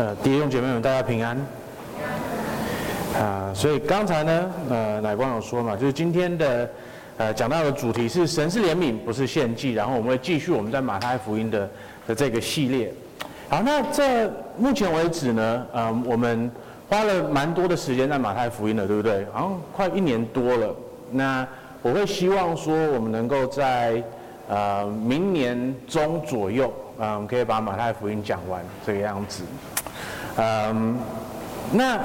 呃，弟兄姐妹们，大家平安。啊，所以刚才呢，呃，乃光有说嘛，就是今天的，呃，讲到的主题是神是怜悯，不是献祭。然后我们会继续我们在马太福音的的这个系列。好，那这目前为止呢，呃，我们花了蛮多的时间在马太福音了，对不对？好像快一年多了。那我会希望说，我们能够在呃明年中左右，嗯、呃，可以把马太福音讲完这个样子。嗯，那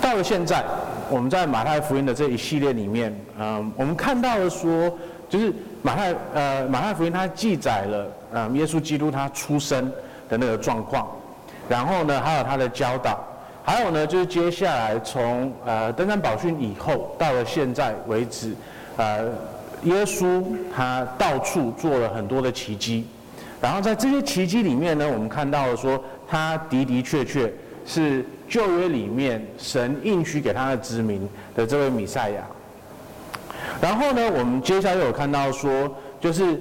到了现在，我们在马太福音的这一系列里面，嗯，我们看到了说，就是马太呃马太福音它记载了，嗯，耶稣基督他出生的那个状况，然后呢，还有他的教导，还有呢，就是接下来从呃登山宝训以后到了现在为止，呃，耶稣他到处做了很多的奇迹，然后在这些奇迹里面呢，我们看到了说。他的的确确是旧约里面神应许给他的子民的这位弥赛亚。然后呢，我们接下来有看到说，就是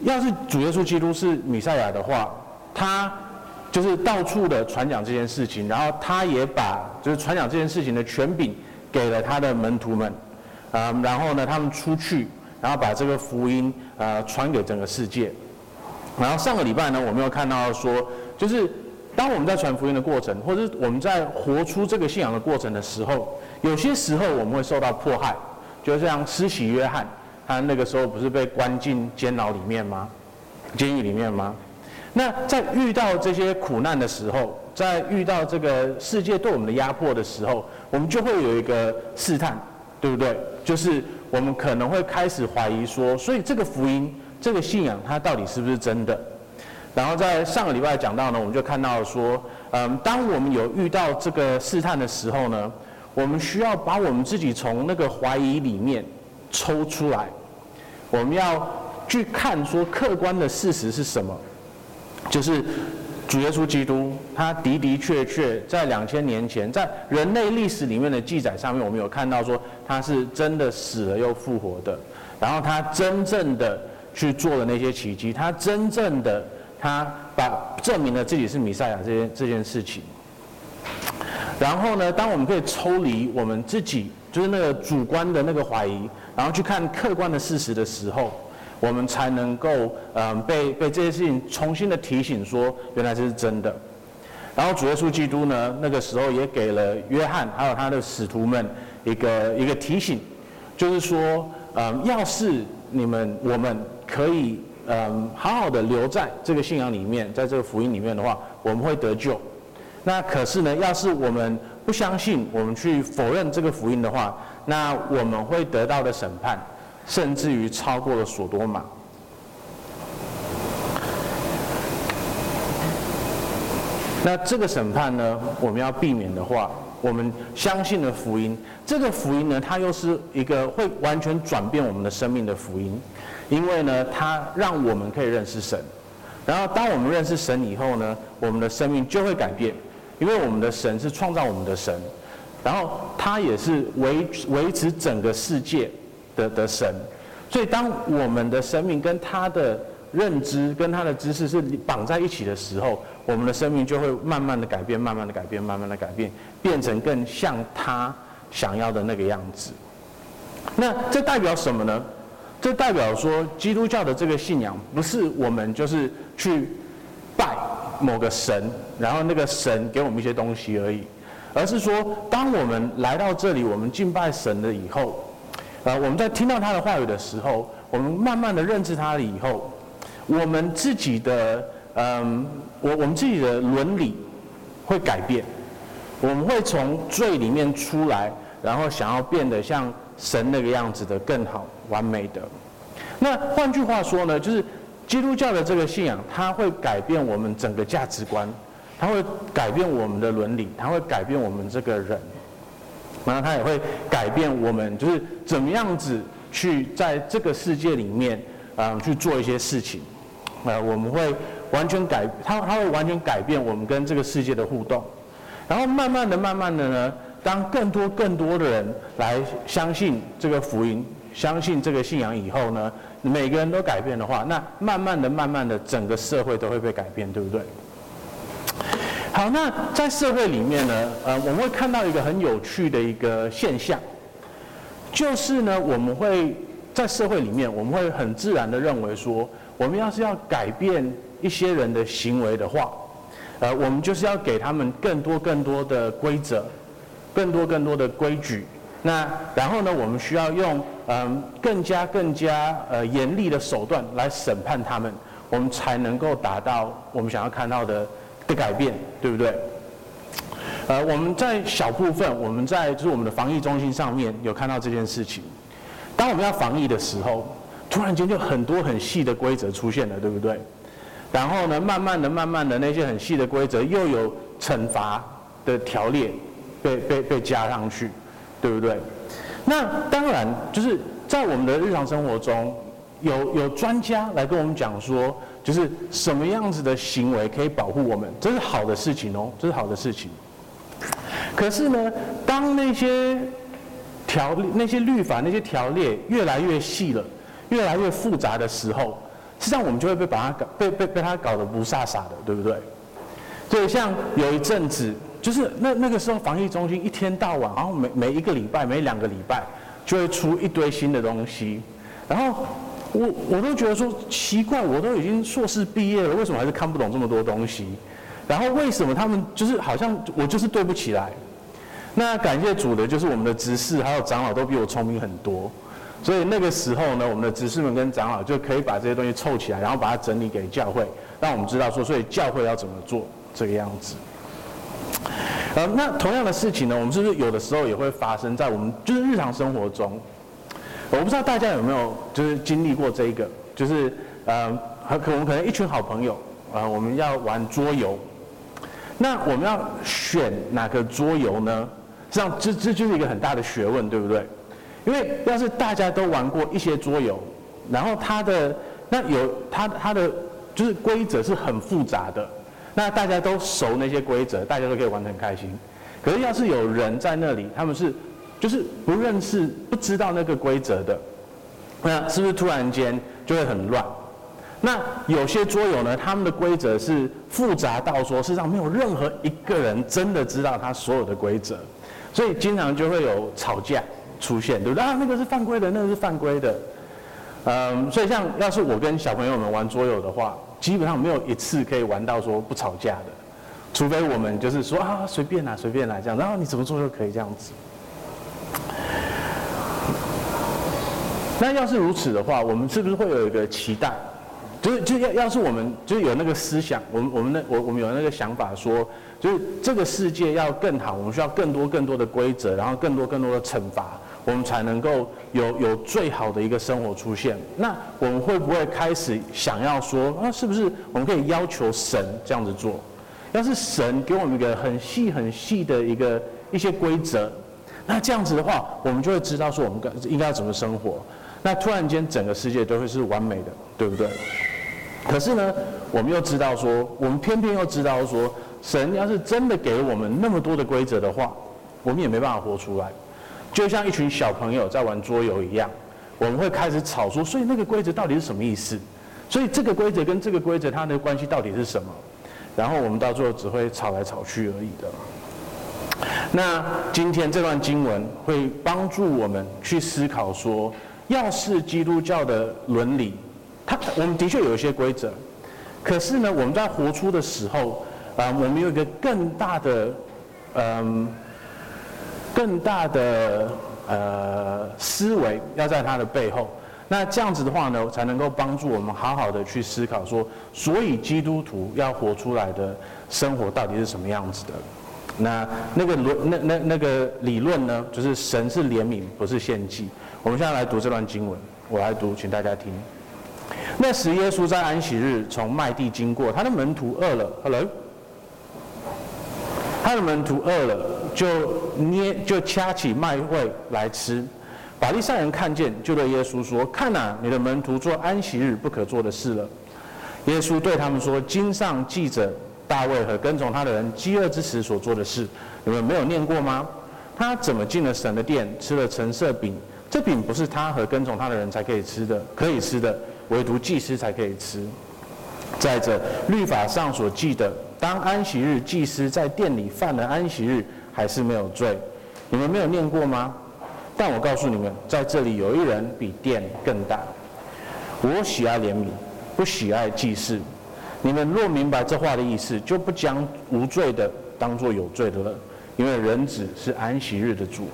要是主耶稣基督是弥赛亚的话，他就是到处的传讲这件事情，然后他也把就是传讲这件事情的权柄给了他的门徒们，啊，然后呢，他们出去，然后把这个福音呃传给整个世界。然后上个礼拜呢，我们又看到说，就是。当我们在传福音的过程，或者是我们在活出这个信仰的过程的时候，有些时候我们会受到迫害，就像施洗约翰，他那个时候不是被关进监牢里面吗？监狱里面吗？那在遇到这些苦难的时候，在遇到这个世界对我们的压迫的时候，我们就会有一个试探，对不对？就是我们可能会开始怀疑说，所以这个福音、这个信仰，它到底是不是真的？然后在上个礼拜讲到呢，我们就看到说，嗯，当我们有遇到这个试探的时候呢，我们需要把我们自己从那个怀疑里面抽出来，我们要去看说客观的事实是什么，就是主耶稣基督他的的确确在两千年前在人类历史里面的记载上面，我们有看到说他是真的死了又复活的，然后他真正的去做了那些奇迹，他真正的。他把证明了自己是弥赛亚这件这件事情，然后呢，当我们可以抽离我们自己就是那个主观的那个怀疑，然后去看客观的事实的时候，我们才能够嗯被被这些事情重新的提醒说，原来这是真的。然后主耶稣基督呢，那个时候也给了约翰还有他的使徒们一个一个提醒，就是说嗯，要是你们我们可以。嗯，好好的留在这个信仰里面，在这个福音里面的话，我们会得救。那可是呢，要是我们不相信，我们去否认这个福音的话，那我们会得到的审判，甚至于超过了所多玛。那这个审判呢，我们要避免的话，我们相信的福音，这个福音呢，它又是一个会完全转变我们的生命的福音。因为呢，它让我们可以认识神，然后当我们认识神以后呢，我们的生命就会改变，因为我们的神是创造我们的神，然后他也是维维持整个世界的的神，所以当我们的生命跟他的认知跟他的知识是绑在一起的时候，我们的生命就会慢慢的改变，慢慢的改变，慢慢的改变，变成更像他想要的那个样子。那这代表什么呢？这代表说，基督教的这个信仰不是我们就是去拜某个神，然后那个神给我们一些东西而已，而是说，当我们来到这里，我们敬拜神了以后，呃，我们在听到他的话语的时候，我们慢慢的认识他了以后，我们自己的嗯，我我们自己的伦理会改变，我们会从罪里面出来，然后想要变得像神那个样子的更好。完美的。那换句话说呢，就是基督教的这个信仰，它会改变我们整个价值观，它会改变我们的伦理，它会改变我们这个人，然后它也会改变我们，就是怎么样子去在这个世界里面，嗯，去做一些事情，呃，我们会完全改，它它会完全改变我们跟这个世界的互动，然后慢慢的、慢慢的呢，当更多更多的人来相信这个福音。相信这个信仰以后呢，每个人都改变的话，那慢慢的、慢慢的，整个社会都会被改变，对不对？好，那在社会里面呢，呃，我们会看到一个很有趣的一个现象，就是呢，我们会在社会里面，我们会很自然的认为说，我们要是要改变一些人的行为的话，呃，我们就是要给他们更多更多的规则，更多更多的规矩。那然后呢，我们需要用嗯、更加更加呃严厉的手段来审判他们，我们才能够达到我们想要看到的。的改变，对不对？呃，我们在小部分，我们在就是我们的防疫中心上面有看到这件事情。当我们要防疫的时候，突然间就很多很细的规则出现了，对不对？然后呢，慢慢的、慢慢的，那些很细的规则又有惩罚的条列被被被加上去，对不对？那当然就是在我们的日常生活中，有有专家来跟我们讲说。就是什么样子的行为可以保护我们，这是好的事情哦，这是好的事情。可是呢，当那些条、那些律法、那些条例越来越细了，越来越复杂的时候，实际上我们就会被把它搞、被被被它搞得不飒飒的，对不对？所以像有一阵子，就是那那个时候，防疫中心一天到晚，然后每每一个礼拜、每两个礼拜就会出一堆新的东西，然后。我我都觉得说奇怪，我都已经硕士毕业了，为什么还是看不懂这么多东西？然后为什么他们就是好像我就是对不起来？那感谢主的就是我们的执事还有长老都比我聪明很多，所以那个时候呢，我们的执事们跟长老就可以把这些东西凑起来，然后把它整理给教会，让我们知道说，所以教会要怎么做这个样子。呃，那同样的事情呢，我们是不是有的时候也会发生在我们就是日常生活中？我不知道大家有没有就是经历过这一个，就是呃，可我们可能一群好朋友啊、我们要玩桌游，那我们要选哪个桌游呢？这样这这就是一个很大的学问，对不对？因为要是大家都玩过一些桌游，然后它的那有它它的就是规则是很复杂的，那大家都熟那些规则，大家都可以玩得很开心。可是要是有人在那里，他们是。就是不认识、不知道那个规则的，那是不是突然间就会很乱？那有些桌游呢，他们的规则是复杂到说，世上没有任何一个人真的知道他所有的规则，所以经常就会有吵架出现，对不对？啊，那个是犯规的，那个是犯规的。嗯，所以像要是我跟小朋友们玩桌游的话，基本上没有一次可以玩到说不吵架的，除非我们就是说啊，随便啦，随便啦这样，然后你怎么做就可以这样子。那要是如此的话，我们是不是会有一个期待？就是，就要要是我们就有那个思想，我们我们那我我们有那个想法说，就是这个世界要更好，我们需要更多更多的规则，然后更多更多的惩罚，我们才能够有有最好的一个生活出现。那我们会不会开始想要说，啊，是不是我们可以要求神这样子做？要是神给我们一个很细很细的一个一些规则，那这样子的话，我们就会知道说我们该应该要怎么生活。那突然间，整个世界都会是完美的，对不对？可是呢，我们又知道说，我们偏偏又知道说，神要是真的给我们那么多的规则的话，我们也没办法活出来。就像一群小朋友在玩桌游一样，我们会开始吵说，所以那个规则到底是什么意思？所以这个规则跟这个规则它的关系到底是什么？然后我们到最后只会吵来吵去而已的。那今天这段经文会帮助我们去思考说。要是基督教的伦理，它我们的确有一些规则，可是呢，我们在活出的时候，啊、我们有一个更大的，嗯、更大的呃思维要在它的背后。那这样子的话呢，才能够帮助我们好好的去思考说，所以基督徒要活出来的生活到底是什么样子的？那那个论那那那个理论呢，就是神是怜悯，不是献祭。我们现在来读这段经文，我来读，请大家听。那时，耶稣在安息日从麦地经过，他的门徒饿了，Hello，他的门徒饿了，就捏就掐起麦穗来吃。法利赛人看见，就对耶稣说：“看哪，你的门徒做安息日不可做的事了。”耶稣对他们说：“经上记着大卫和跟从他的人饥饿之时所做的事，你们没有念过吗？他怎么进了神的殿，吃了陈设饼？”这饼不是他和跟从他的人才可以吃的，可以吃的，唯独祭司才可以吃。再者，律法上所记的，当安息日祭司在殿里犯了安息日，还是没有罪。你们没有念过吗？但我告诉你们，在这里有一人比殿更大。我喜爱怜悯，不喜爱祭祀。你们若明白这话的意思，就不将无罪的当作有罪的了，因为人子是安息日的主。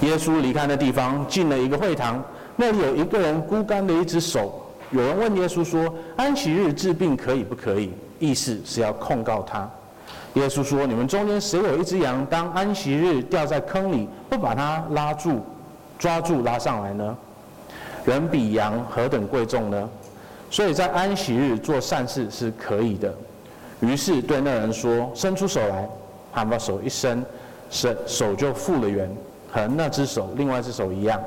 耶稣离开那地方，进了一个会堂，那里有一个人枯干的一只手。有人问耶稣说：“安息日治病可以不可以？”意思是要控告他。耶稣说：“你们中间谁有一只羊，当安息日掉在坑里，不把它拉住、抓住、拉上来呢？人比羊何等贵重呢？所以在安息日做善事是可以的。”于是对那人说：“伸出手来。”他把手一伸，伸手就复了原，和那只手、另外一只手一样。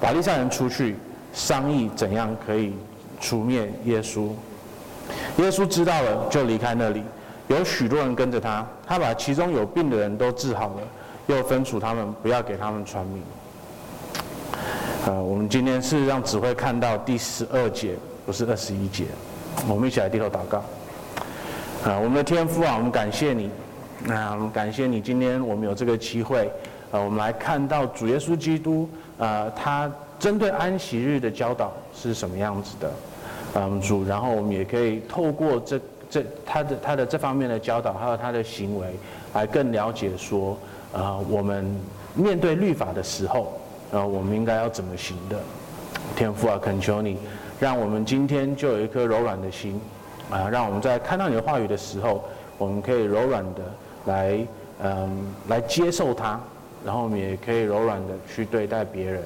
法利赛人出去商议怎样可以除灭耶稣。耶稣知道了，就离开那里。有许多人跟着他，他把其中有病的人都治好了，又吩咐他们不要给他们传名。呃，我们今天事实上只会看到第十二节，不是二十一节。我们一起来低头祷告。啊，我们的天父啊，我们感谢你。那我们感谢你，今天我们有这个机会，呃，我们来看到主耶稣基督，呃，他针对安息日的教导是什么样子的，嗯，主，然后我们也可以透过这这他的他的这方面的教导，还有他的行为，来更了解说，呃，我们面对律法的时候，呃，我们应该要怎么行的。天父啊，恳求你，让我们今天就有一颗柔软的心，啊，让我们在看到你的话语的时候，我们可以柔软的。来，嗯，来接受它，然后我们也可以柔软的去对待别人，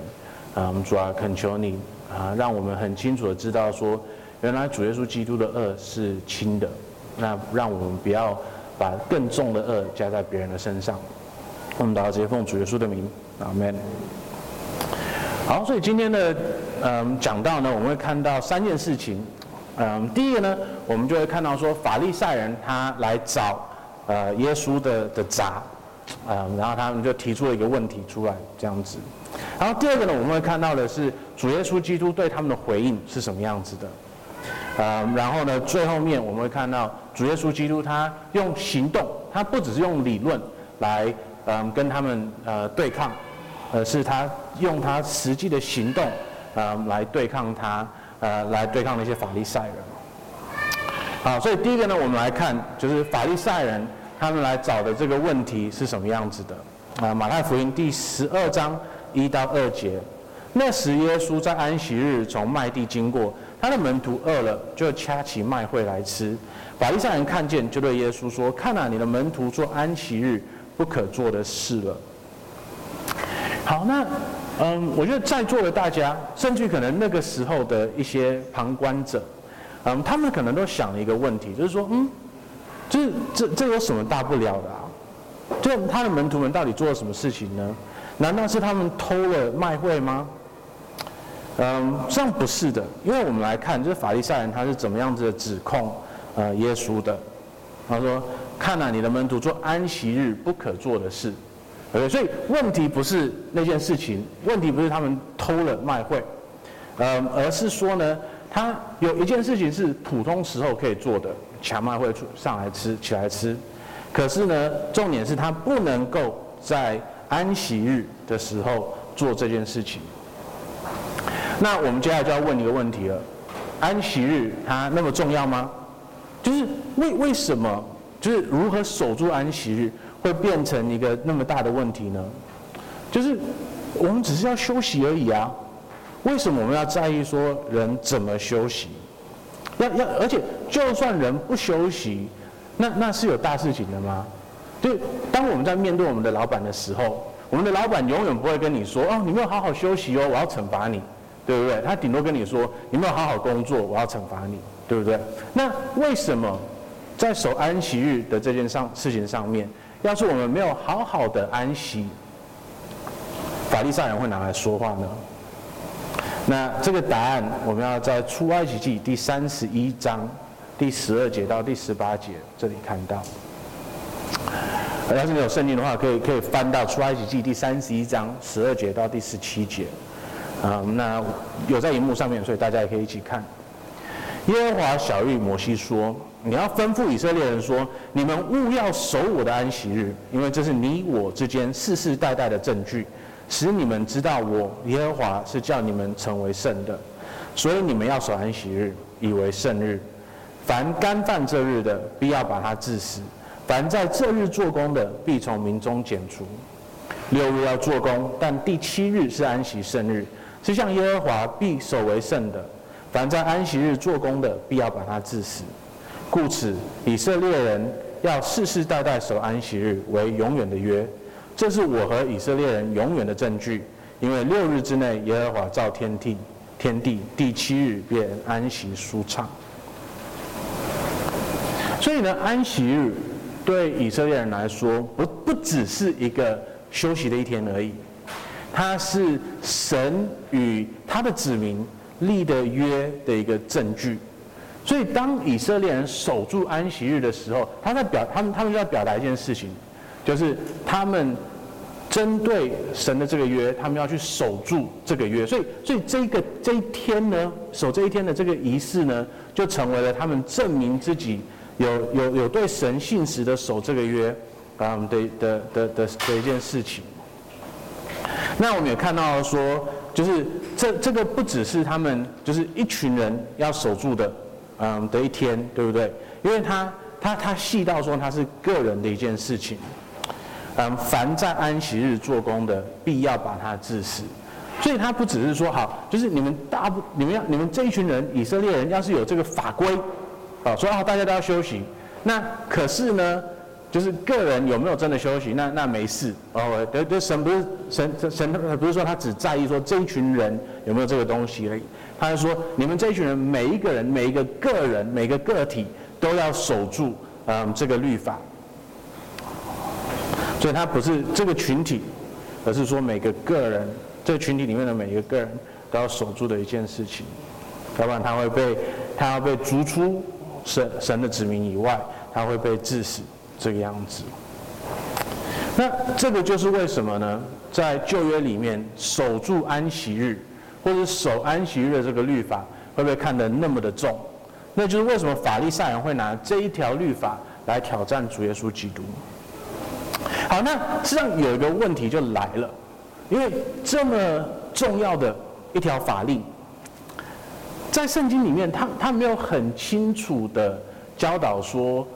嗯，主啊，恳求你啊，让我们很清楚的知道说，原来主耶稣基督的恶是轻的，那让我们不要把更重的恶加在别人的身上。我们祷告直接奉主耶稣的名，阿门。好，所以今天的嗯讲到呢，我们会看到三件事情，嗯，第一个呢，我们就会看到说法利赛人他来找。呃，耶稣的的闸，嗯，然后他们就提出了一个问题出来，这样子。然后第二个呢，我们会看到的是主耶稣基督对他们的回应是什么样子的。呃，然后呢，最后面我们会看到主耶稣基督他用行动，他不只是用理论来嗯、跟他们呃对抗，而是他用他实际的行动呃来对抗他呃来对抗那些法利赛人。好，所以第一个呢，我们来看就是法利赛人他们来找的这个问题是什么样子的啊？马太福音第十二章一到二节，那时耶稣在安息日从麦地经过，他的门徒饿了，就掐起麦穗来吃。法利赛人看见，就对耶稣说：“看哪，你的门徒做安息日不可做的事了。”好，那嗯，我觉得在座的大家，甚至可能那个时候的一些旁观者。嗯，他们可能都想了一个问题，就是说，嗯，就是这这有什么大不了的啊？就他的门徒们到底做了什么事情呢？难道是他们偷了麦穗吗？嗯，这样不是的，因为我们来看，就是法利赛人他是怎么样子的指控呃耶稣的。他说：“看哪，你的门徒做安息日不可做的事。”OK，所以问题不是那件事情，问题不是他们偷了卖会，嗯，而是说呢。他有一件事情是普通时候可以做的，抢麦会出上来吃起来吃，可是呢，重点是他不能够在安息日的时候做这件事情。那我们接下来就要问一个问题了：安息日它那么重要吗？就是为为什么就是如何守住安息日会变成一个那么大的问题呢？就是我们只是要休息而已啊。为什么我们要在意说人怎么休息？要要，而且就算人不休息，那那是有大事情的吗？就，当我们在面对我们的老板的时候，我们的老板永远不会跟你说：“哦，你没有好好休息哦，我要惩罚你，对不对？”他顶多跟你说：“你没有好好工作，我要惩罚你，对不对？”那为什么在守安息日的这件上事情上面，要是我们没有好好的安息，法利上人会拿来说话呢？那这个答案，我们要在出埃及记第三十一章第十二节到第十八节这里看到。要是你有圣经的话，可以可以翻到出埃及记第三十一章十二节到第十七节。啊，那有在荧幕上面，所以大家也可以一起看。耶和华晓諭摩西说：“你要吩咐以色列人说，你们务要守我的安息日，因为这是你我之间世世代代的证据，使你们知道我耶和华是叫你们成为圣的。所以你们要守安息日，以为圣日。凡干犯这日的，必要把他治死；凡在这日做工的，必从民中剪除。六日要做工，但第七日是安息圣日，是向耶和华必守为圣的。”凡在安息日做工的，必要把他治死。故此，以色列人要世世代代守安息日为永远的约，这是我和以色列人永远的证据。因为六日之内，耶和华造天地，天地第七日便安息舒畅。所以呢，安息日对以色列人来说，不不只是一个休息的一天而已，它是神与他的子民。立的约的一个证据，所以当以色列人守住安息日的时候，他在表他们他们就在表达一件事情，就是他们针对神的这个约，他们要去守住这个约。所以，所以这个这一天呢，守这一天的这个仪式呢，就成为了他们证明自己有有有对神信实的守这个约，嗯的的的的的一件事情。那我们也看到说。就是这这个不只是他们就是一群人要守住的，嗯的一天，对不对？因为他他他细到说他是个人的一件事情，嗯，凡在安息日做工的，必要把他致死。所以他不只是说好，就是你们大不你们要你们这一群人以色列人要是有这个法规，啊，说啊大家都要休息，那可是呢？就是个人有没有真的休息，那那没事哦。对对，神不是神神神，不是说他只在意说这一群人有没有这个东西而已。他是说你们这一群人每一个人每一个个人每个个体都要守住嗯这个律法。所以他不是这个群体，而是说每个个人这个群体里面的每一个个人都要守住的一件事情，要不然他会被他要被逐出神神的子民以外，他会被致死。这个样子，那这个就是为什么呢？在旧约里面，守住安息日或者守安息日的这个律法，会不会看得那么的重？那就是为什么法利赛人会拿这一条律法来挑战主耶稣基督？好，那实际上有一个问题就来了，因为这么重要的一条法令，在圣经里面，他他没有很清楚的教导说。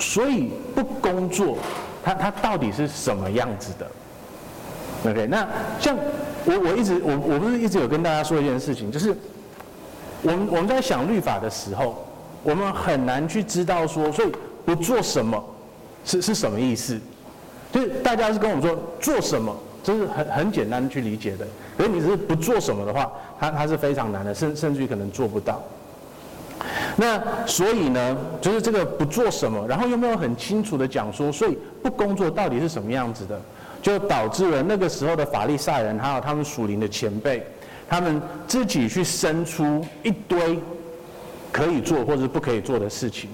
所以不工作，他他到底是什么样子的？OK，那像我我一直我我不是一直有跟大家说一件事情，就是我们我们在想律法的时候，我们很难去知道说，所以不做什么是是什么意思？就是大家是跟我们说做什么，这是很很简单去理解的。可是你只是不做什么的话，它它是非常难的，甚甚至于可能做不到。那所以呢，就是这个不做什么，然后又没有很清楚的讲说，所以不工作到底是什么样子的，就导致了那个时候的法利赛人还有他们属灵的前辈，他们自己去生出一堆可以做或者不可以做的事情，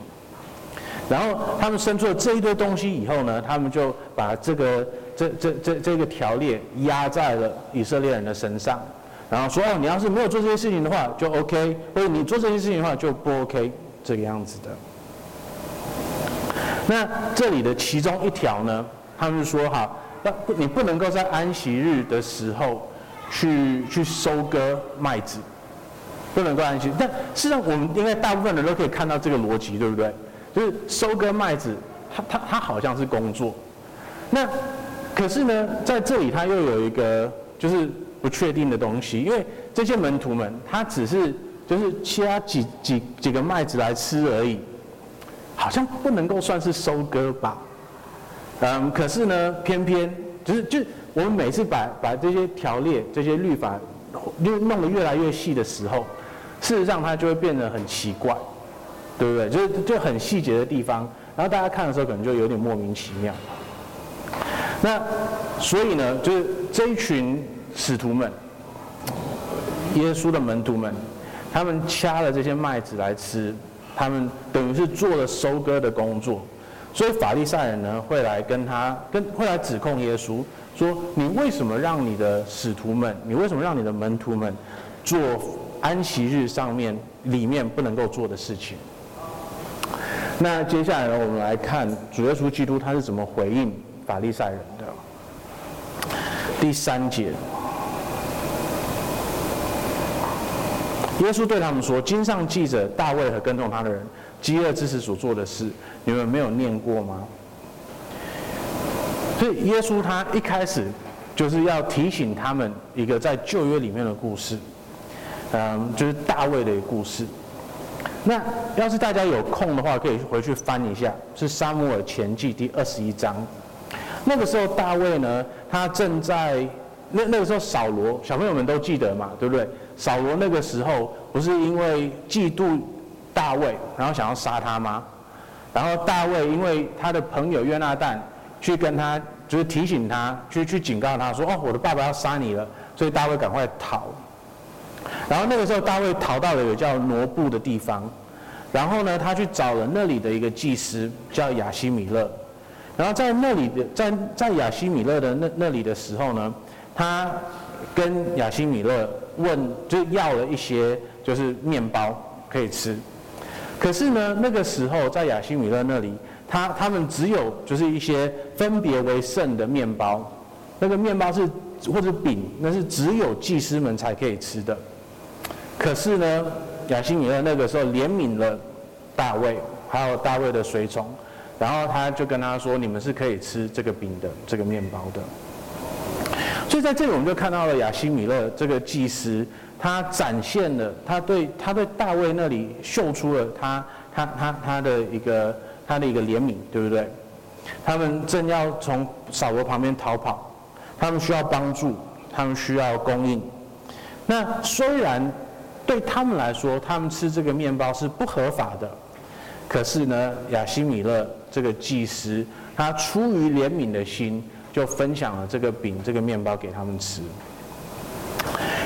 然后他们生出了这一堆东西以后呢，他们就把这个这这这这个条例压在了以色列人的身上。然后说哦，你要是没有做这些事情的话，就 OK；或者你做这些事情的话，就不 OK，这个样子的。那这里的其中一条呢，他们说哈，那你不能够在安息日的时候去去收割麦子，不能够安息。但事实上，我们应该大部分人都可以看到这个逻辑，对不对？就是收割麦子，它它它好像是工作。那可是呢，在这里它又有一个就是。不确定的东西，因为这些门徒们，他只是就是掐几几几个麦子来吃而已，好像不能够算是收割吧。嗯，可是呢，偏偏就是就我们每次把把这些条例、这些律法弄弄得越来越细的时候，事实上它就会变得很奇怪，对不对？就是就很细节的地方，然后大家看的时候可能就有点莫名其妙。那所以呢，就是这一群。使徒们，耶稣的门徒们，他们掐了这些麦子来吃，他们等于是做了收割的工作，所以法利赛人呢会来跟他跟会来指控耶稣，说你为什么让你的使徒们，你为什么让你的门徒们做安息日上面里面不能够做的事情。那接下来呢，我们来看主耶稣基督他是怎么回应法利赛人的。第三节，耶稣对他们说：“经上记着大卫和跟从他的人饥饿之时所做的事，你们没有念过吗？”所以耶稣他一开始就是要提醒他们一个在旧约里面的故事，嗯，就是大卫的一个故事。那要是大家有空的话，可以回去翻一下，是撒母耳前记第二十一章。那个时候大卫呢，他正在那那个时候扫罗，小朋友们都记得嘛，对不对？扫罗那个时候不是因为嫉妒大卫，然后想要杀他吗？然后大卫因为他的朋友约拿单。去跟他，就是提醒他，去去警告他说：“哦，我的爸爸要杀你了。”所以大卫赶快逃。然后那个时候，大卫逃到了有叫挪布的地方。然后呢，他去找了那里的一个祭司，叫亚西米勒。然后在那里的，在在亚西米勒的那那里的时候呢，他跟亚西米勒问，就要了一些就是面包可以吃。可是呢，那个时候在亚希米勒那里。他他们只有就是一些分别为圣的面包，那个面包是或者饼，那是只有祭司们才可以吃的。可是呢，亚希米勒那个时候怜悯了大卫，还有大卫的随从，然后他就跟他说：“你们是可以吃这个饼的，这个面包的。”所以在这里我们就看到了亚西米勒这个祭司，他展现了他对他对大卫那里秀出了他他他他的一个。他的一个怜悯，对不对？他们正要从扫罗旁边逃跑，他们需要帮助，他们需要供应。那虽然对他们来说，他们吃这个面包是不合法的，可是呢，亚西米勒这个祭司，他出于怜悯的心，就分享了这个饼、这个面包给他们吃。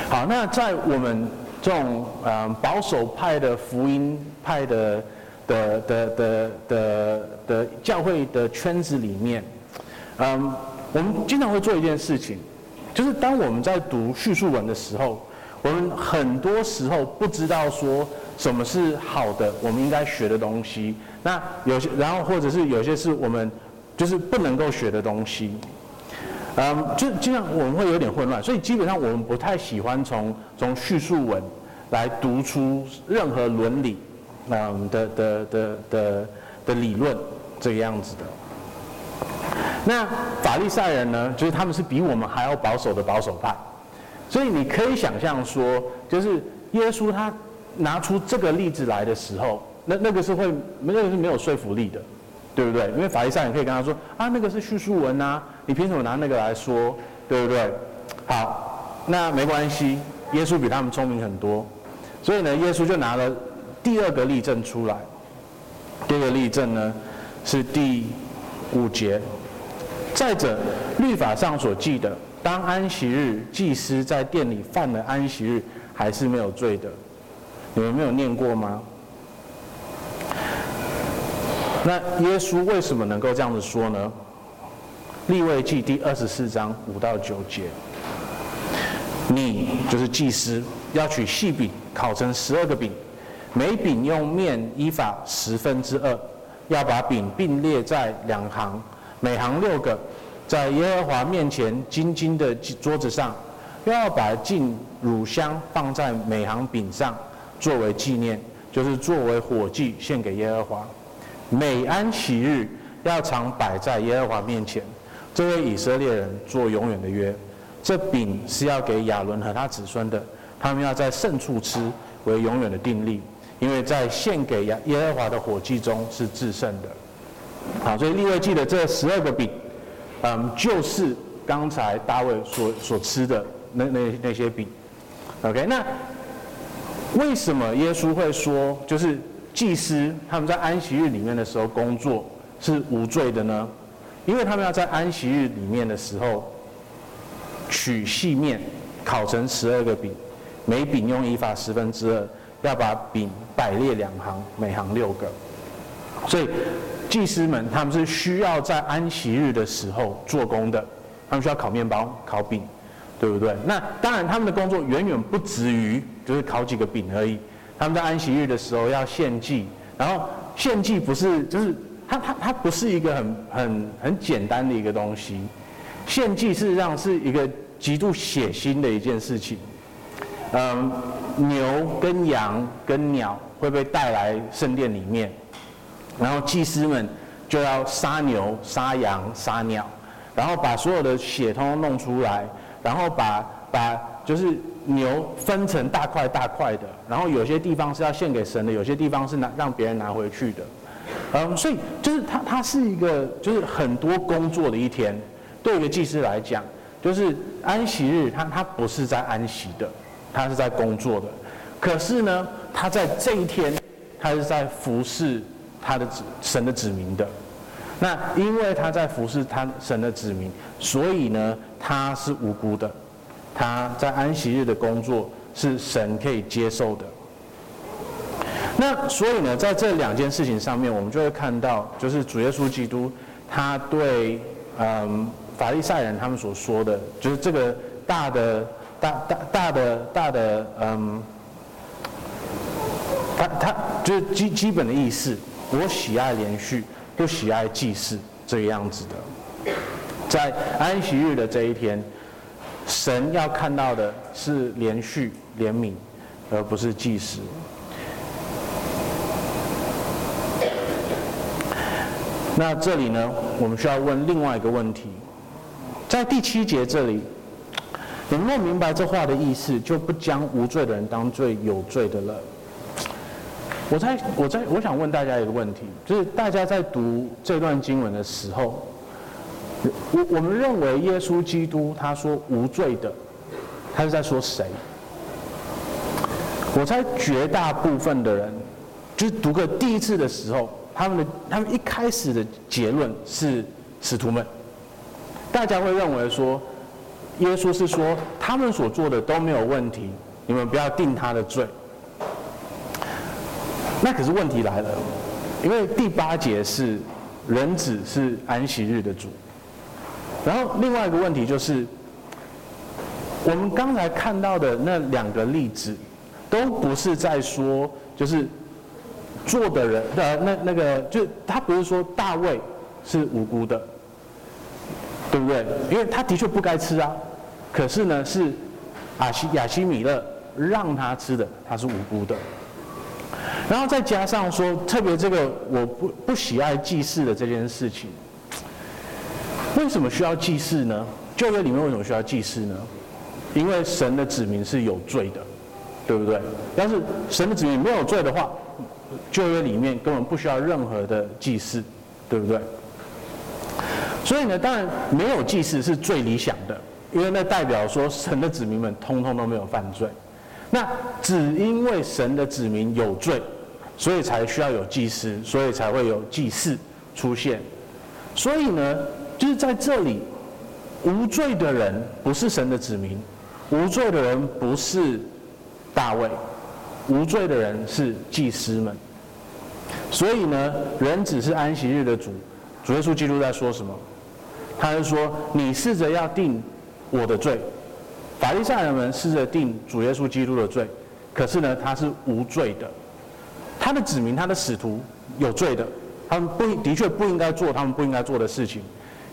好，那在我们这种嗯保守派的福音派的。的的的的的教会的圈子里面，嗯，我们经常会做一件事情，就是当我们在读叙述文的时候，我们很多时候不知道说什么是好的，我们应该学的东西。那有些，然后或者是有些是我们就是不能够学的东西，嗯，就经常我们会有点混乱，所以基本上我们不太喜欢从从叙述文来读出任何伦理。嗯的的的的的理论这个样子的，那法利赛人呢，就是他们是比我们还要保守的保守派，所以你可以想象说，就是耶稣他拿出这个例子来的时候，那那个是会那个是没有说服力的，对不对？因为法利赛人可以跟他说啊，那个是叙述文啊，你凭什么拿那个来说，对不对？好，那没关系，耶稣比他们聪明很多，所以呢，耶稣就拿了。第二个例证出来，第二个例证呢是第五节。再者，律法上所记的，当安息日祭司在殿里犯了安息日，还是没有罪的。你们没有念过吗？那耶稣为什么能够这样子说呢？利未记第二十四章五到九节，你就是祭司，要取细饼，烤成十二个饼。每饼用面依法十分之二，要把饼并列在两行，每行六个，在耶和华面前金金的桌子上，又要把净乳香放在每行饼上，作为纪念，就是作为火祭献给耶和华。每安息日要常摆在耶和华面前，这为以色列人做永远的约。这饼是要给亚伦和他子孙的，他们要在圣处吃，为永远的定例。因为在献给耶耶和华的火祭中是至圣的，好，所以利未记的这十二个饼，嗯，就是刚才大卫所所吃的那那那些饼，OK，那为什么耶稣会说，就是祭司他们在安息日里面的时候工作是无罪的呢？因为他们要在安息日里面的时候取细面烤成十二个饼，每饼用一法十分之二。要把饼摆列两行，每行六个，所以祭司们他们是需要在安息日的时候做工的，他们需要烤面包、烤饼，对不对？那当然他们的工作远远不止于就是烤几个饼而已，他们在安息日的时候要献祭，然后献祭不是就是它它它不是一个很很很简单的一个东西，献祭事实上是一个极度血腥的一件事情。嗯，牛跟羊跟鸟会被带来圣殿里面，然后祭司们就要杀牛、杀羊、杀鸟，然后把所有的血通通弄出来，然后把把就是牛分成大块大块的，然后有些地方是要献给神的，有些地方是拿让别人拿回去的。嗯，所以就是它它是一个就是很多工作的一天，对一个祭司来讲，就是安息日他他不是在安息的。他是在工作的，可是呢，他在这一天，他是在服侍他的子神的子民的。那因为他在服侍他神的子民，所以呢，他是无辜的。他在安息日的工作是神可以接受的。那所以呢，在这两件事情上面，我们就会看到，就是主耶稣基督他对嗯法利赛人他们所说的，就是这个大的。大大大的大的嗯，他他就是基基本的意思，我喜爱连续，不喜爱祭祀这个样子的。在安息日的这一天，神要看到的是连续怜悯，而不是计时。那这里呢，我们需要问另外一个问题，在第七节这里。你若明白这话的意思，就不将无罪的人当罪有罪的了。我在我在我想问大家一个问题，就是大家在读这段经文的时候，我我们认为耶稣基督他说无罪的，他是在说谁？我猜绝大部分的人，就是读个第一次的时候，他们的他们一开始的结论是使徒们，大家会认为说。耶稣是说，他们所做的都没有问题，你们不要定他的罪。那可是问题来了，因为第八节是人子是安息日的主，然后另外一个问题就是，我们刚才看到的那两个例子，都不是在说就是做的人的那那个，就他不是说大卫是无辜的，对不对？因为他的确不该吃啊。可是呢，是亚西亚西米勒让他吃的，他是无辜的。然后再加上说，特别这个我不不喜爱祭祀的这件事情，为什么需要祭祀呢？旧约里面为什么需要祭祀呢？因为神的子民是有罪的，对不对？要是神的子民没有罪的话，旧约里面根本不需要任何的祭祀，对不对？所以呢，当然没有祭祀是最理想的。因为那代表说神的子民们通通都没有犯罪，那只因为神的子民有罪，所以才需要有祭司，所以才会有祭祀出现。所以呢，就是在这里，无罪的人不是神的子民，无罪的人不是大卫，无罪的人是祭司们。所以呢，人只是安息日的主，主耶稣基督在说什么？他是说，你试着要定。我的罪，法利赛人们试着定主耶稣基督的罪，可是呢，他是无罪的。他的子民，他的使徒有罪的，他们不的确不应该做他们不应该做的事情。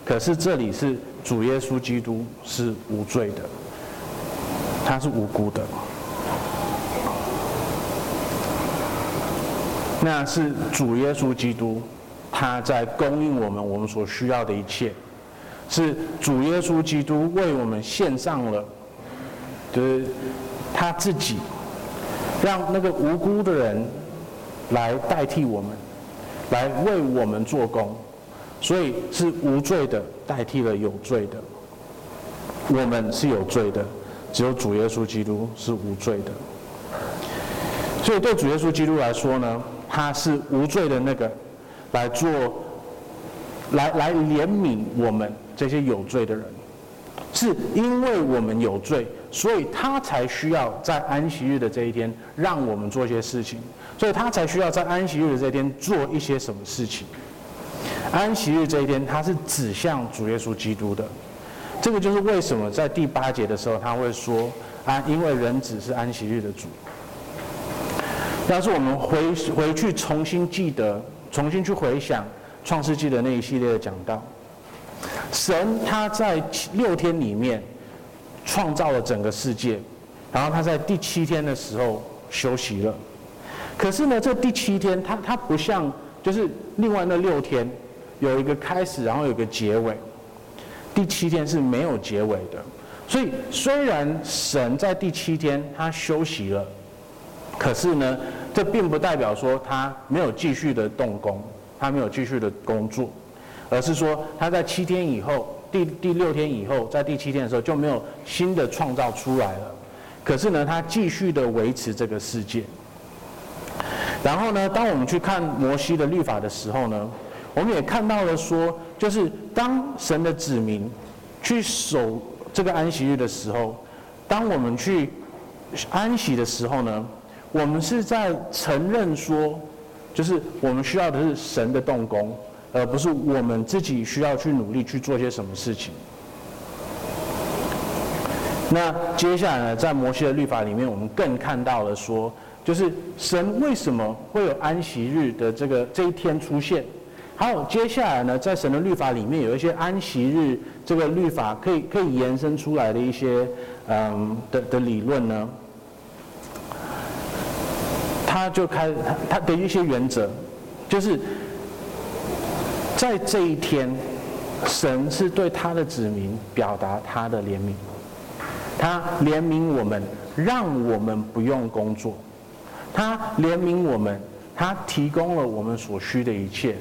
可是这里是主耶稣基督是无罪的，他是无辜的。那是主耶稣基督，他在供应我们我们所需要的一切。是主耶稣基督为我们献上了，就是他自己，让那个无辜的人来代替我们，来为我们做工，所以是无罪的代替了有罪的。我们是有罪的，只有主耶稣基督是无罪的。所以对主耶稣基督来说呢，他是无罪的那个来做，来来怜悯我们。这些有罪的人，是因为我们有罪，所以他才需要在安息日的这一天让我们做一些事情，所以他才需要在安息日的这一天做一些什么事情。安息日这一天，它是指向主耶稣基督的，这个就是为什么在第八节的时候他会说啊，因为人子是安息日的主。要是我们回回去重新记得，重新去回想创世纪的那一系列的讲道，神他在六天里面创造了整个世界，然后他在第七天的时候休息了。可是呢，这第七天他他不像就是另外那六天有一个开始，然后有一个结尾，第七天是没有结尾的。所以虽然神在第七天他休息了，可是呢，这并不代表说他没有继续的动工，他没有继续的工作，而是说他在七天以后，第第六天以后，在第七天的时候就没有新的创造出来了。可是呢，他继续的维持这个世界。然后呢，当我们去看摩西的律法的时候呢，我们也看到了说，就是当神的子民去守这个安息日的时候，当我们去安息的时候呢，我们是在承认说，就是我们需要的是神的动工，而不是我们自己需要去努力去做些什么事情。那接下来呢，在摩西的律法里面，我们更看到了说，就是神为什么会有安息日的这个这一天出现？好接下来呢，在神的律法里面有一些安息日这个律法可以可以延伸出来的一些嗯的的理论呢？他就开他的一些原则，就是在这一天，神是对他的子民表达他的怜悯，他怜悯我们，让我们不用工作，他怜悯我们，他提供了我们所需的一切，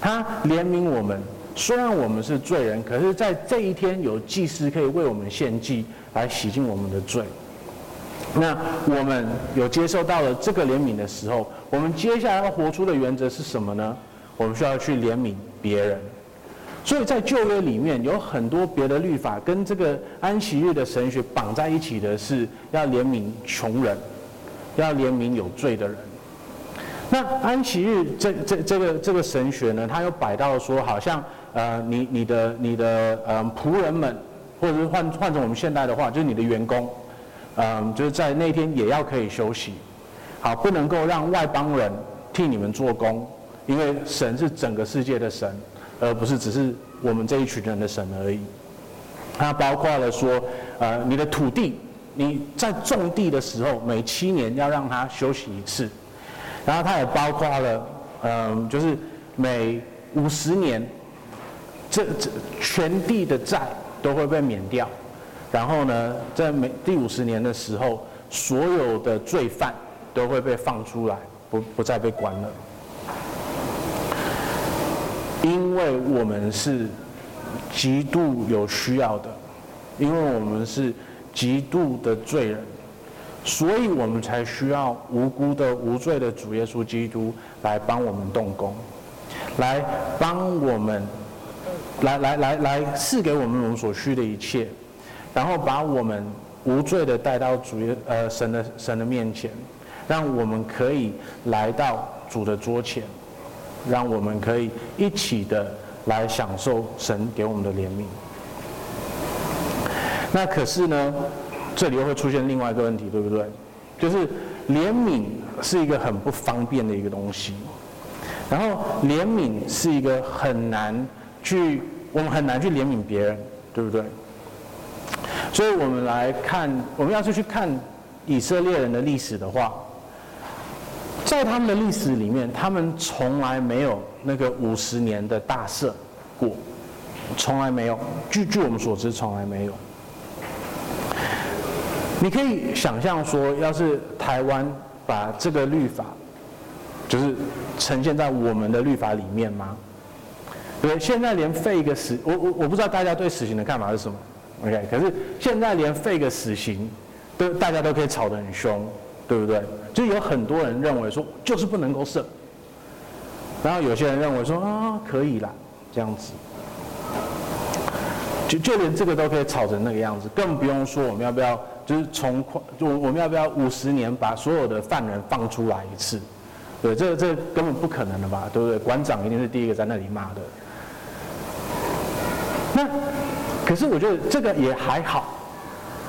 他怜悯我们，虽然我们是罪人，可是在这一天有祭司可以为我们献祭来洗净我们的罪。那我们有接受到了这个怜悯的时候，我们接下来要活出的原则是什么呢？我们需要去怜悯别人。所以在旧约里面有很多别的律法跟这个安息日的神学绑在一起的是要怜悯穷人，要怜悯有罪的人。那安息日这这这个这个神学呢，它又摆到说，好像呃你你的你的呃仆人们，或者是换换成我们现代的话，就是你的员工。嗯，就是在那天也要可以休息，好，不能够让外邦人替你们做工，因为神是整个世界的神，而不是只是我们这一群人的神而已。它包括了说，呃，你的土地，你在种地的时候，每七年要让它休息一次，然后它也包括了，嗯，就是每五十年，这这全地的债都会被免掉。然后呢，在每第五十年的时候，所有的罪犯都会被放出来，不不再被关了。因为我们是极度有需要的，因为我们是极度的罪人，所以我们才需要无辜的无罪的主耶稣基督来帮我们动工，来帮我们，来来来来赐给我们我们所需的一切。然后把我们无罪的带到主耶呃神的神的面前，让我们可以来到主的桌前，让我们可以一起的来享受神给我们的怜悯。那可是呢，这里又会出现另外一个问题，对不对？就是怜悯是一个很不方便的一个东西，然后怜悯是一个很难去，我们很难去怜悯别人，对不对？所以我们来看，我们要是去看以色列人的历史的话，在他们的历史里面，他们从来没有那个五十年的大赦过，从来没有。据据我们所知，从来没有。你可以想象说，要是台湾把这个律法，就是呈现在我们的律法里面吗？对，现在连废一个死，我我我不知道大家对死刑的看法是什么。OK，可是现在连废个死刑，都大家都可以吵得很凶，对不对？就有很多人认为说，就是不能够赦，然后有些人认为说啊，可以啦，这样子，就就连这个都可以吵成那个样子，更不用说我们要不要，就是从就我们要不要五十年把所有的犯人放出来一次？对，这这根本不可能的吧？对不对？馆长一定是第一个在那里骂的。那。可是我觉得这个也还好，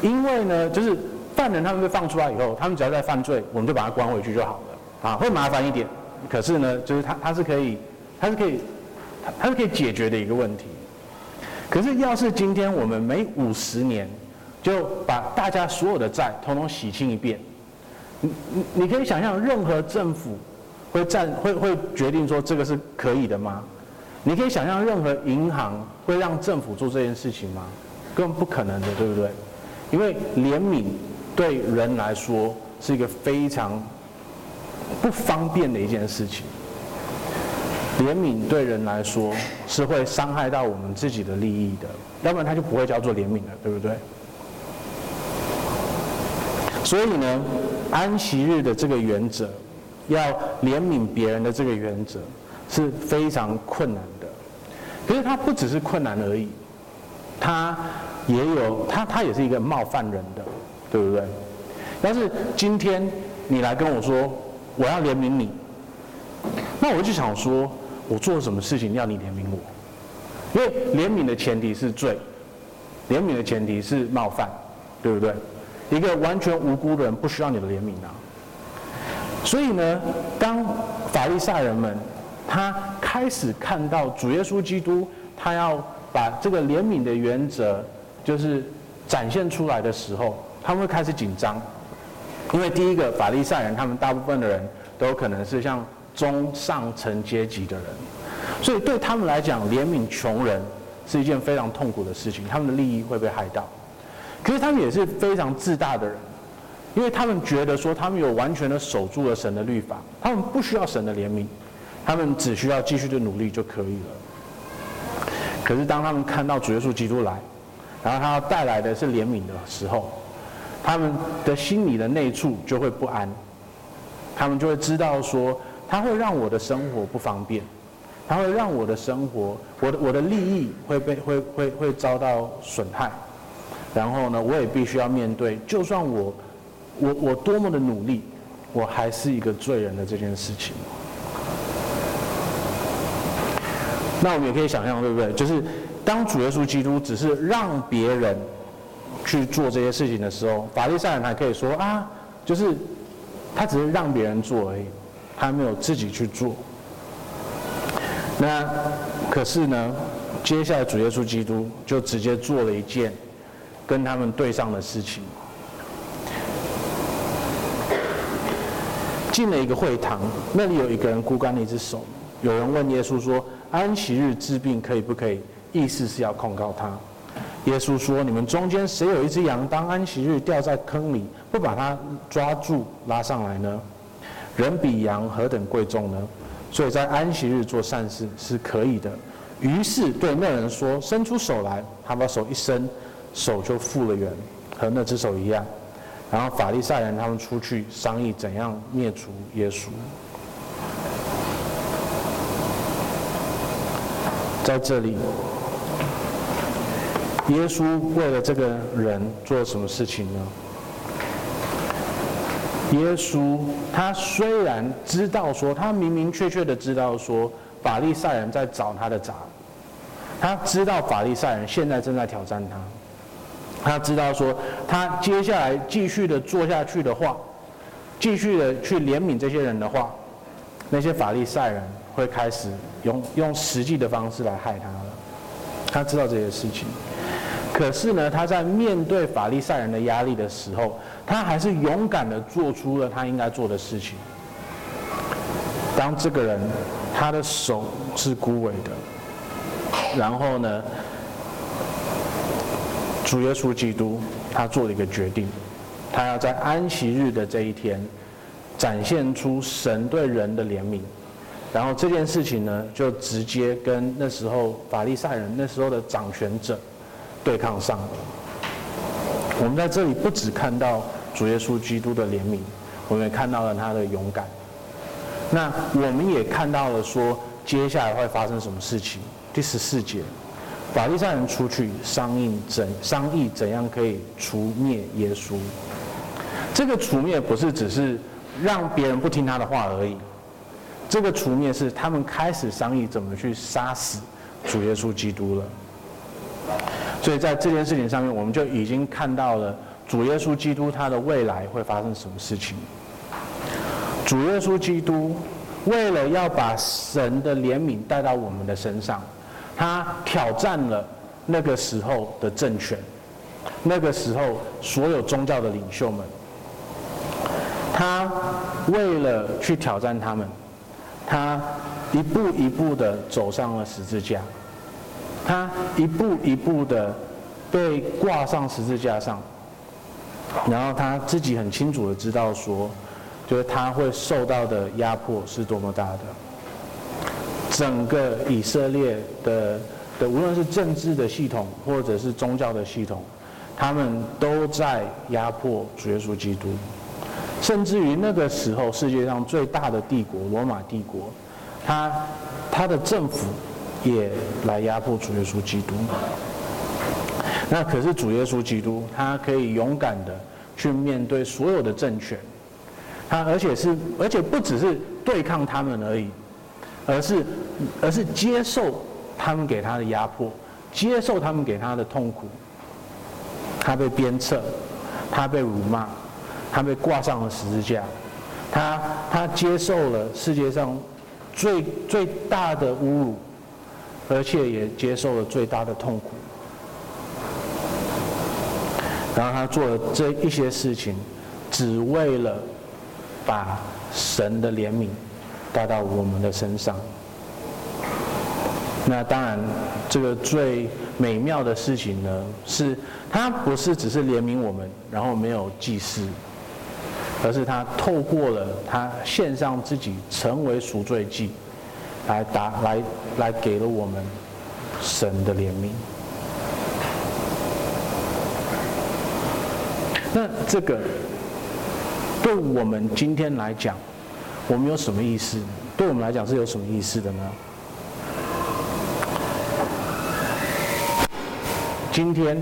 因为呢，就是犯人他们被放出来以后，他们只要在犯罪，我们就把他关回去就好了。啊，会麻烦一点，可是呢，就是他他是可以，他是可以，他是可以解决的一个问题。可是要是今天我们每五十年就把大家所有的债统统洗清一遍，你你你可以想象任何政府会占会会决定说这个是可以的吗？你可以想象任何银行会让政府做这件事情吗？根本不可能的，对不对？因为怜悯对人来说是一个非常不方便的一件事情。怜悯对人来说是会伤害到我们自己的利益的，要不然它就不会叫做怜悯了，对不对？所以呢，安息日的这个原则，要怜悯别人的这个原则是非常困难的。可是它不只是困难而已，它也有它它也是一个冒犯人的，对不对？但是今天你来跟我说我要怜悯你，那我就想说。我做什么事情要你怜悯我？因为怜悯的前提是罪，怜悯的前提是冒犯，对不对？一个完全无辜的人不需要你的怜悯啊。所以呢，当法利赛人们他开始看到主耶稣基督，他要把这个怜悯的原则就是展现出来的时候，他们会开始紧张，因为第一个法利赛人，他们大部分的人都可能是像。中上层阶级的人，所以对他们来讲，怜悯穷人是一件非常痛苦的事情，他们的利益会被害到。可是他们也是非常自大的人，因为他们觉得说他们有完全的守住了神的律法，他们不需要神的怜悯，他们只需要继续的努力就可以了。可是当他们看到主耶稣基督来，然后他要带来的是怜悯的时候，他们的心里的内处就会不安，他们就会知道说。他会让我的生活不方便，他会让我的生活，我的我的利益会被会会会遭到损害，然后呢，我也必须要面对，就算我我我多么的努力，我还是一个罪人的这件事情。那我们也可以想象，对不对？就是当主耶稣基督只是让别人去做这些事情的时候，法利赛人还可以说啊，就是他只是让别人做而已。他没有自己去做，那可是呢，接下来主耶稣基督就直接做了一件跟他们对上的事情，进了一个会堂，那里有一个人孤干了一只手，有人问耶稣说：“安息日治病可以不可以？”意思是要控告他。耶稣说：“你们中间谁有一只羊，当安息日掉在坑里，不把它抓住拉上来呢？”人比羊何等贵重呢？所以在安息日做善事是可以的。于是对那人说：“伸出手来。”他把手一伸，手就复了原，和那只手一样。然后法利赛人他们出去商议怎样灭除耶稣。在这里，耶稣为了这个人做什么事情呢？耶稣他虽然知道说，他明明确确的知道说，法利赛人在找他的茬，他知道法利赛人现在正在挑战他，他知道说，他接下来继续的做下去的话，继续的去怜悯这些人的话，那些法利赛人会开始用用实际的方式来害他了，他知道这些事情。可是呢，他在面对法利赛人的压力的时候，他还是勇敢的做出了他应该做的事情。当这个人他的手是枯萎的，然后呢，主耶稣基督他做了一个决定，他要在安息日的这一天展现出神对人的怜悯，然后这件事情呢，就直接跟那时候法利赛人那时候的掌权者。对抗上了。我们在这里不只看到主耶稣基督的怜悯，我们也看到了他的勇敢。那我们也看到了说，接下来会发生什么事情。第十四节，法利赛人出去商议怎商议怎样可以除灭耶稣。这个除灭不是只是让别人不听他的话而已，这个除灭是他们开始商议怎么去杀死主耶稣基督了。所以在这件事情上面，我们就已经看到了主耶稣基督他的未来会发生什么事情。主耶稣基督为了要把神的怜悯带到我们的身上，他挑战了那个时候的政权，那个时候所有宗教的领袖们，他为了去挑战他们，他一步一步的走上了十字架，他一步一步的被挂上十字架上。然后他自己很清楚的知道说，就是他会受到的压迫是多么大的。整个以色列的的无论是政治的系统或者是宗教的系统，他们都在压迫主耶稣基督。甚至于那个时候，世界上最大的帝国罗马帝国，他他的政府也来压迫主耶稣基督。那可是主耶稣基督，他可以勇敢的去面对所有的政权，他而且是而且不只是对抗他们而已，而是而是接受他们给他的压迫，接受他们给他的痛苦。他被鞭策，他被辱骂，他被挂上了十字架，他他接受了世界上最最大的侮辱，而且也接受了最大的痛苦。然后他做了这一些事情，只为了把神的怜悯带到我们的身上。那当然，这个最美妙的事情呢，是他不是只是怜悯我们，然后没有祭祀，而是他透过了他献上自己成为赎罪祭，来达来来给了我们神的怜悯。那这个对我们今天来讲，我们有什么意思？对我们来讲是有什么意思的呢？今天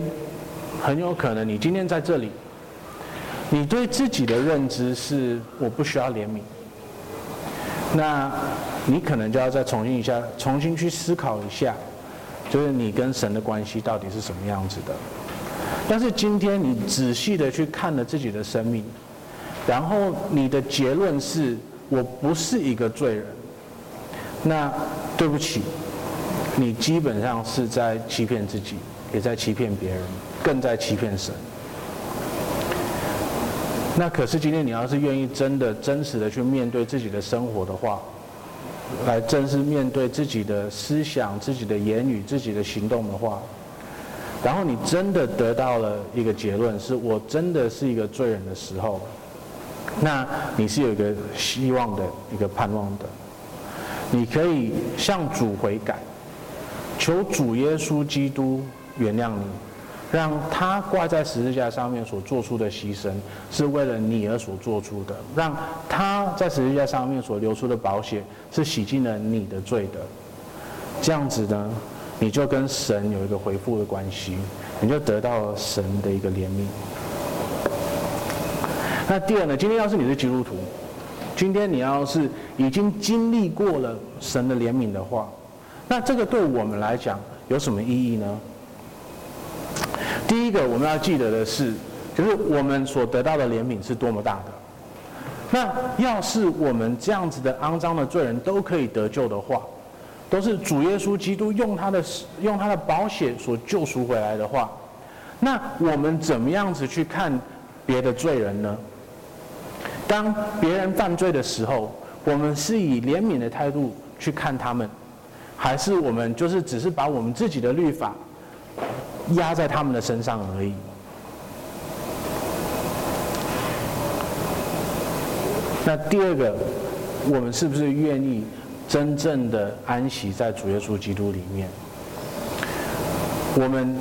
很有可能，你今天在这里，你对自己的认知是我不需要怜悯，那你可能就要再重新一下，重新去思考一下，就是你跟神的关系到底是什么样子的。但是今天你仔细的去看了自己的生命，然后你的结论是我不是一个罪人，那对不起，你基本上是在欺骗自己，也在欺骗别人，更在欺骗神。那可是今天你要是愿意真的真实的去面对自己的生活的话，来正式面对自己的思想、自己的言语、自己的行动的话。然后你真的得到了一个结论，是我真的是一个罪人的时候，那你是有一个希望的一个盼望的，你可以向主悔改，求主耶稣基督原谅你，让他挂在十字架上面所做出的牺牲是为了你而所做出的，让他在十字架上面所流出的宝血是洗净了你的罪的，这样子呢，你就跟神有一个回复的关系，你就得到了神的一个怜悯。那第二呢？今天要是你是基督徒，今天你要是已经经历过了神的怜悯的话，那这个对我们来讲有什么意义呢？第一个我们要记得的是，就是我们所得到的怜悯是多么大的。那要是我们这样子的肮脏的罪人都可以得救的话，都是主耶稣基督用他的用他的宝血所救赎回来的话，那我们怎么样子去看别的罪人呢？当别人犯罪的时候，我们是以怜悯的态度去看他们，还是我们就是只是把我们自己的律法压在他们的身上而已？那第二个，我们是不是愿意？真正的安息在主耶稣基督里面，我们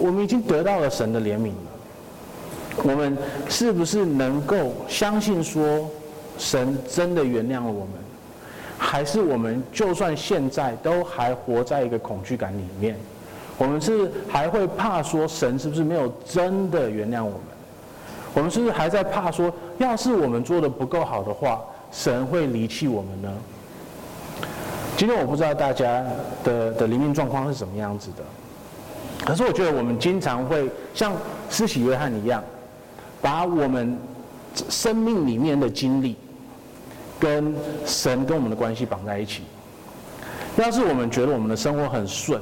我们已经得到了神的怜悯。我们是不是能够相信说，神真的原谅了我们？还是我们就算现在都还活在一个恐惧感里面？我们是还会怕说，神是不是没有真的原谅我们？我们是不是还在怕说，要是我们做的不够好的话，神会离弃我们呢？今天我不知道大家的的灵命状况是什么样子的，可是我觉得我们经常会像施洗约翰一样，把我们生命里面的经历，跟神跟我们的关系绑在一起。要是我们觉得我们的生活很顺，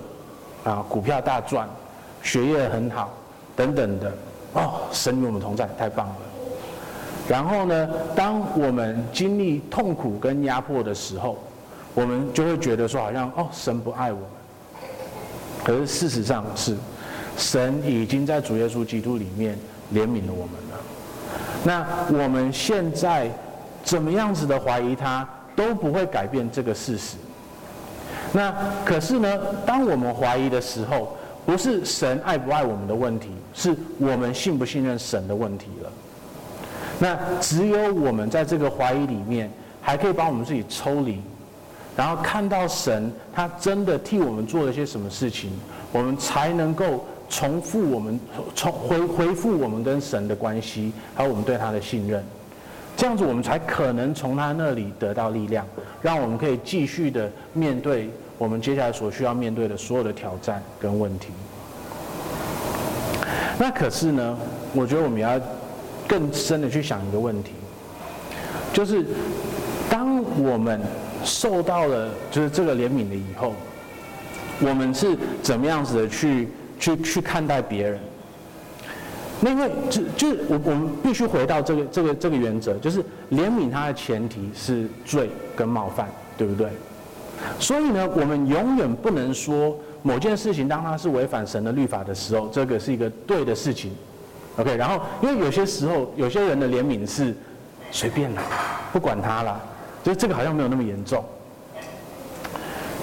啊，股票大赚，学业很好，等等的，哦，神与我们同在，太棒了。然后呢，当我们经历痛苦跟压迫的时候，我们就会觉得说，好像哦，神不爱我们。可是事实上是，神已经在主耶稣基督里面怜悯了我们。那我们现在怎么样子的怀疑他，都不会改变这个事实。那可是呢，当我们怀疑的时候，不是神爱不爱我们的问题，是我们信不信任神的问题了。那只有我们在这个怀疑里面，还可以把我们自己抽离，然后看到神他真的替我们做了些什么事情，我们才能够重复我们重回恢复我们跟神的关系，还有我们对他的信任。这样子，我们才可能从他那里得到力量，让我们可以继续的面对我们接下来所需要面对的所有的挑战跟问题。那可是呢，我觉得我们要更深的去想一个问题，就是当我们受到了就是这个怜悯了以后，我们是怎么样子的去去去看待别人？那因为就就我我们必须回到这个这个这个原则，就是怜悯它的前提是罪跟冒犯，对不对？所以呢，我们永远不能说某件事情当它是违反神的律法的时候，这个是一个对的事情。OK，然后因为有些时候有些人的怜悯是随便啦，不管他啦，就是这个好像没有那么严重。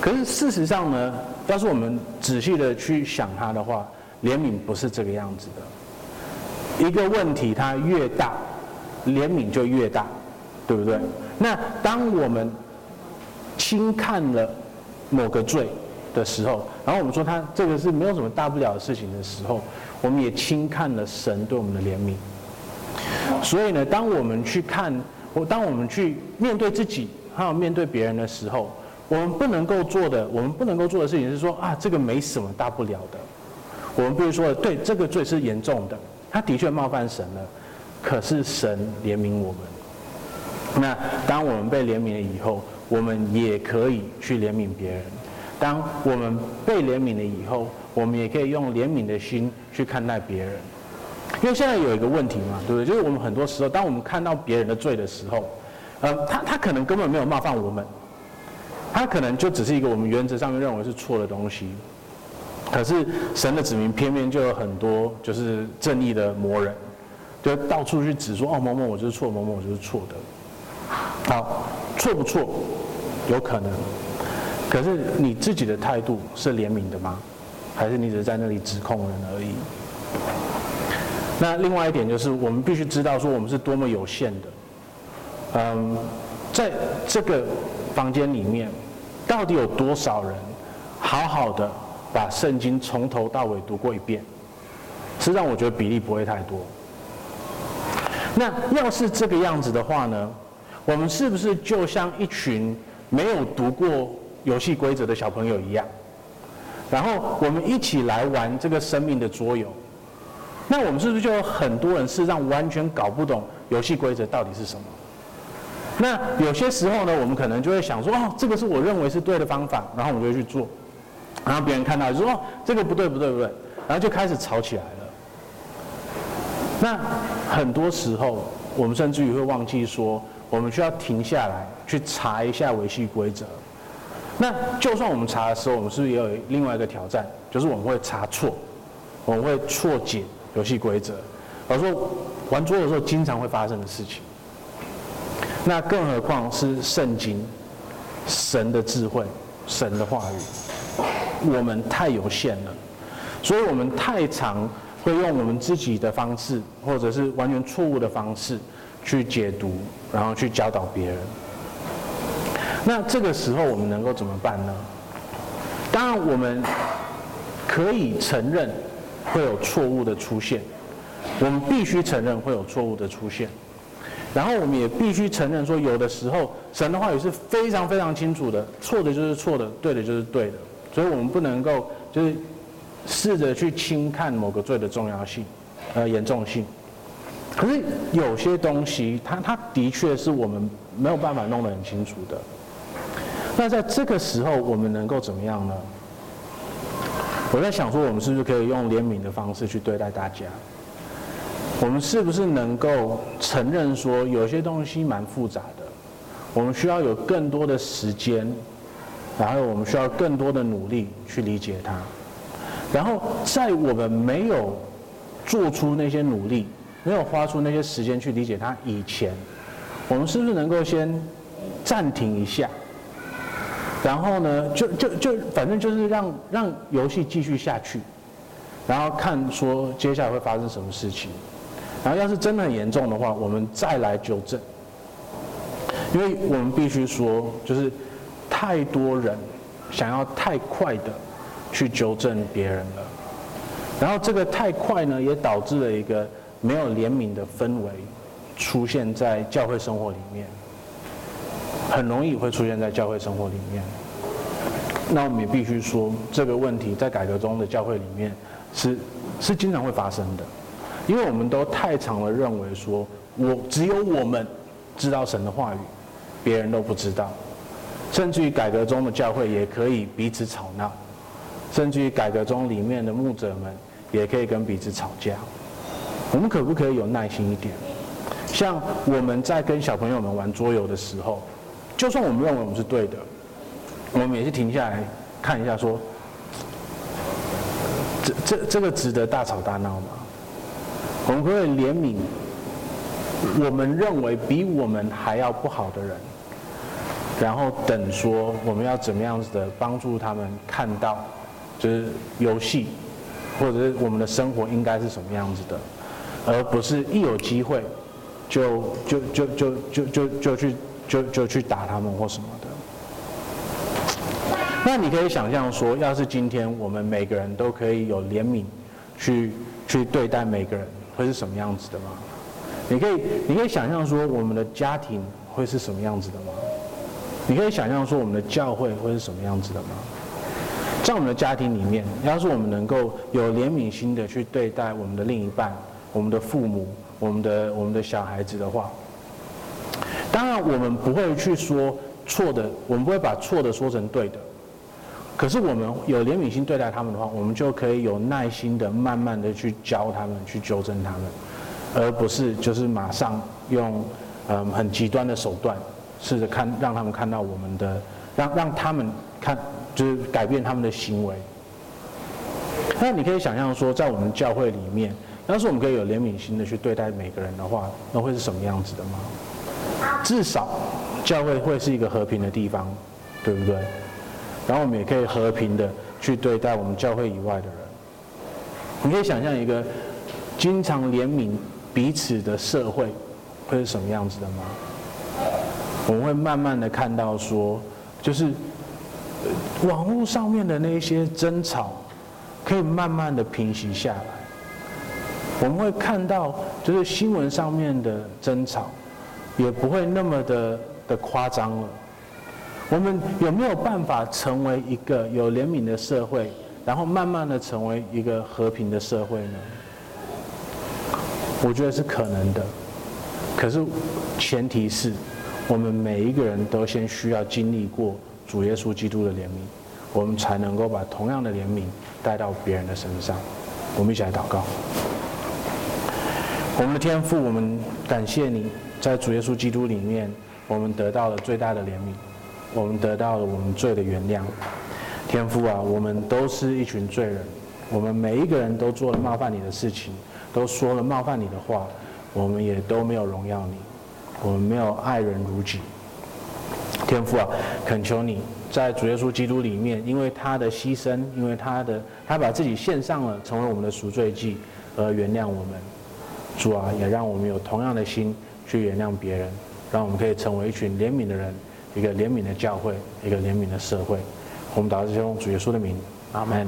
可是事实上呢，要是我们仔细的去想它的话，怜悯不是这个样子的。一个问题它越大，怜悯就越大，对不对？那当我们轻看了某个罪的时候，然后我们说他这个是没有什么大不了的事情的时候，我们也轻看了神对我们的怜悯。所以呢，当我们去看，或当我们去面对自己，还有面对别人的时候，我们不能够做的，我们不能够做的事情是说啊，这个没什么大不了的。我们比如说，对这个罪是严重的。他的确冒犯神了，可是神怜悯我们。那当我们被怜悯了以后，我们也可以去怜悯别人。当我们被怜悯了以后，我们也可以用怜悯的心去看待别人。因为现在有一个问题嘛，对不对？就是我们很多时候，当我们看到别人的罪的时候，呃，他他可能根本没有冒犯我们，他可能就只是一个我们原则上面认为是错的东西。可是神的子民偏偏就有很多就是正义的魔人，就到处去指说哦，某某我就是错，某某我就是错的。好，错不错？有可能。可是你自己的态度是怜悯的吗？还是你只是在那里指控人而已？那另外一点就是，我们必须知道说我们是多么有限的。嗯，在这个房间里面，到底有多少人好好的？把圣经从头到尾读过一遍，实际上我觉得比例不会太多。那要是这个样子的话呢，我们是不是就像一群没有读过游戏规则的小朋友一样？然后我们一起来玩这个生命的桌游，那我们是不是就有很多人是让完全搞不懂游戏规则到底是什么？那有些时候呢，我们可能就会想说，哦，这个是我认为是对的方法，然后我们就去做。然后别人看到就说：“哦，这个不对，不对，不对。”然后就开始吵起来了。那很多时候，我们甚至于会忘记说，我们需要停下来去查一下游戏规则。那就算我们查的时候，我们是不是也有另外一个挑战？就是我们会查错，我们会错解游戏规则。而说玩桌游的时候经常会发生的事情。那更何况是圣经、神的智慧、神的话语。我们太有限了，所以我们太常会用我们自己的方式，或者是完全错误的方式去解读，然后去教导别人。那这个时候我们能够怎么办呢？当然，我们可以承认会有错误的出现，我们必须承认会有错误的出现，然后我们也必须承认说，有的时候神的话语是非常非常清楚的，错的就是错的，对的就是对的。所以我们不能够就是试着去轻看某个罪的重要性，呃，严重性。可是有些东西，它它的确是我们没有办法弄得很清楚的。那在这个时候，我们能够怎么样呢？我在想说，我们是不是可以用怜悯的方式去对待大家？我们是不是能够承认说，有些东西蛮复杂的，我们需要有更多的时间，然后我们需要更多的努力去理解它。然后在我们没有做出那些努力，没有花出那些时间去理解它以前，我们是不是能够先暂停一下？然后呢，就就就反正就是让让游戏继续下去，然后看说接下来会发生什么事情。然后要是真的很严重的话，我们再来纠正。因为我们必须说，就是太多人想要太快的去纠正别人了，然后这个太快呢，也导致了一个没有怜悯的氛围出现在教会生活里面，很容易会出现在教会生活里面。那我们也必须说，这个问题在改革中的教会里面是是经常会发生的。因为我们都太常的认为说，我只有我们知道神的话语，别人都不知道，甚至于改革中的教会也可以彼此吵闹，甚至于改革中里面的牧者们也可以跟彼此吵架。我们可不可以有耐心一点？像我们在跟小朋友们玩桌游的时候，就算我们认为我们是对的，我们也是停下来看一下说，这这这个值得大吵大闹吗？我们可以怜悯我们认为比我们还要不好的人，然后等说我们要怎么样子的帮助他们看到，就是游戏或者是我们的生活应该是什么样子的，而不是一有机会就就就就就就就去就就去打他们或什么的。那你可以想象说，要是今天我们每个人都可以有怜悯去去对待每个人。会是什么样子的吗？你可以，你可以想象说我们的家庭会是什么样子的吗？你可以想象说我们的教会会是什么样子的吗？在我们的家庭里面，要是我们能够有怜悯心的去对待我们的另一半、我们的父母、我们的我们的小孩子的话，当然我们不会去说错的，我们不会把错的说成对的。可是我们有怜悯心对待他们的话，我们就可以有耐心的、慢慢的去教他们、去纠正他们，而不是就是马上用嗯很极端的手段，试着看让他们看到我们的，让让他们看就是改变他们的行为。那你可以想象说，在我们教会里面，要是我们可以有怜悯心的去对待每个人的话，那会是什么样子的吗？至少教会会是一个和平的地方，对不对？然后我们也可以和平的去对待我们教会以外的人。你可以想象一个经常怜悯彼此的社会会是什么样子的吗？我们会慢慢的看到说，就是网络上面的那些争吵，可以慢慢的平息下来。我们会看到，就是新闻上面的争吵，也不会那么的的夸张了。我们有没有办法成为一个有怜悯的社会，然后慢慢的成为一个和平的社会呢？我觉得是可能的，可是前提是我们每一个人都先需要经历过主耶稣基督的怜悯，我们才能够把同样的怜悯带到别人的身上。我们一起来祷告。我们的天父，我们感谢你在主耶稣基督里面，我们得到了最大的怜悯。我们得到了我们罪的原谅，天父啊，我们都是一群罪人，我们每一个人都做了冒犯你的事情，都说了冒犯你的话，我们也都没有荣耀你，我们没有爱人如己。天父啊，恳求你在主耶稣基督里面，因为他的牺牲，因为他的他把自己献上了，成为我们的赎罪祭，而原谅我们。主啊，也让我们有同样的心去原谅别人，让我们可以成为一群怜悯的人。一个怜悯的教会，一个怜悯的社会，我们祷告是用主耶稣的名，阿门。